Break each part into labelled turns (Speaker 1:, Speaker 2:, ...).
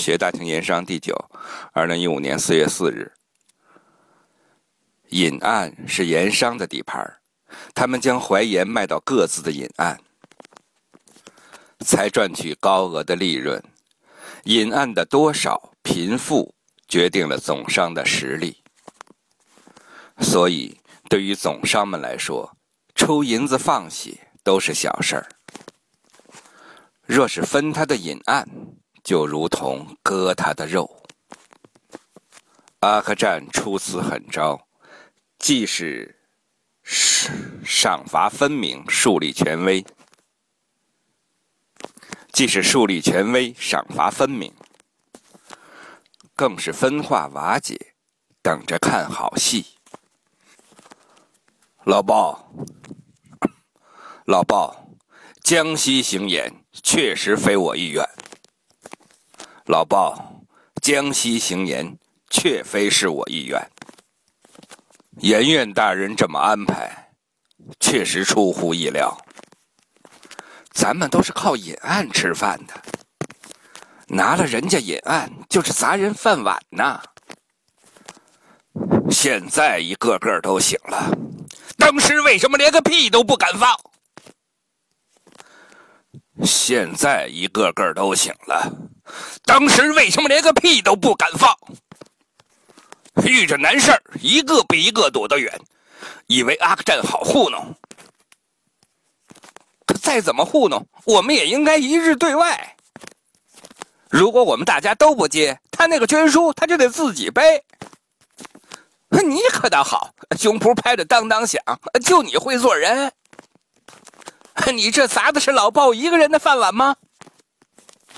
Speaker 1: 学大庆盐商第九，二零一五年四月四日。饮岸是盐商的地盘他们将淮盐卖到各自的饮岸，才赚取高额的利润。饮岸的多少贫富决定了总商的实力，所以对于总商们来说，抽银子放血都是小事儿。若是分他的饮岸，就如同割他的肉。阿克战出此狠招，既是赏罚分明、树立权威，既是树立权威、赏罚分明，更是分化瓦解，等着看好戏。老鲍，老鲍，江西行演确实非我意愿。老鲍，江西行盐确非是我意愿。盐院大人这么安排，确实出乎意料。咱们都是靠引案吃饭的，拿了人家引案就是砸人饭碗呐。现在一个个都醒了，当时为什么连个屁都不敢放？现在一个个都醒了，当时为什么连个屁都不敢放？遇着难事儿，一个比一个躲得远，以为阿克战好糊弄。可再怎么糊弄，我们也应该一致对外。如果我们大家都不接，他那个捐书他就得自己背。你可倒好，胸脯拍的当当响，就你会做人。你这砸的是老鲍一个人的饭碗吗？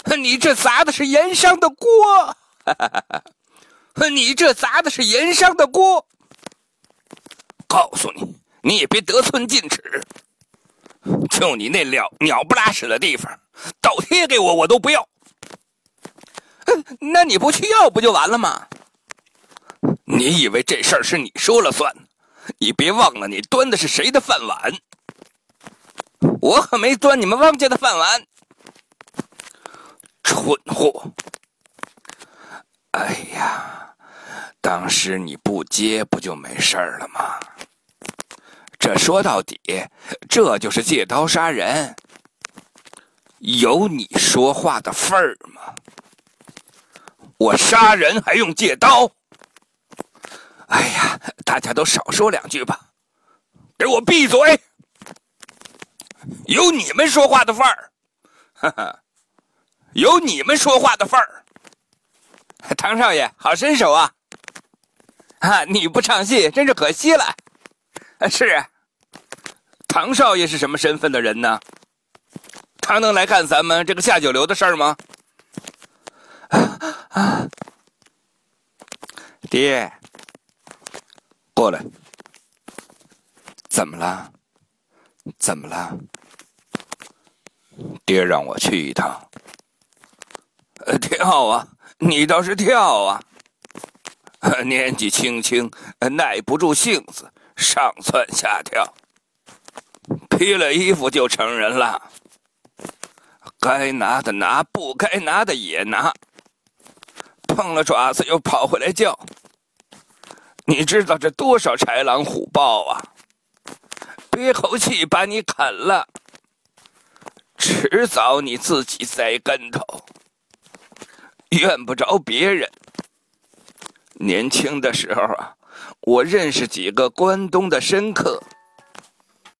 Speaker 1: 你这砸的是盐商的锅，你这砸的是盐商的锅。告诉你，你也别得寸进尺。就你那鸟鸟不拉屎的地方，倒贴给我我都不要。那你不去要不就完了吗？你以为这事儿是你说了算？你别忘了，你端的是谁的饭碗。我可没端你们汪家的饭碗，蠢货！哎呀，当时你不接不就没事了吗？这说到底，这就是借刀杀人，有你说话的份儿吗？我杀人还用借刀？哎呀，大家都少说两句吧，给我闭嘴！有你们说话的份儿，哈哈，有你们说话的份儿。唐少爷，好身手啊！啊，你不唱戏真是可惜了。是，唐少爷是什么身份的人呢？他能来干咱们这个下九流的事儿吗？啊，爹，过来，怎么了？怎么了？爹让我去一趟。呃，跳啊，你倒是跳啊！年纪轻轻，耐不住性子，上蹿下跳。披了衣服就成人了，该拿的拿，不该拿的也拿。碰了爪子又跑回来叫，你知道这多少豺狼虎豹啊！憋口气把你啃了，迟早你自己栽跟头，怨不着别人。年轻的时候啊，我认识几个关东的深刻，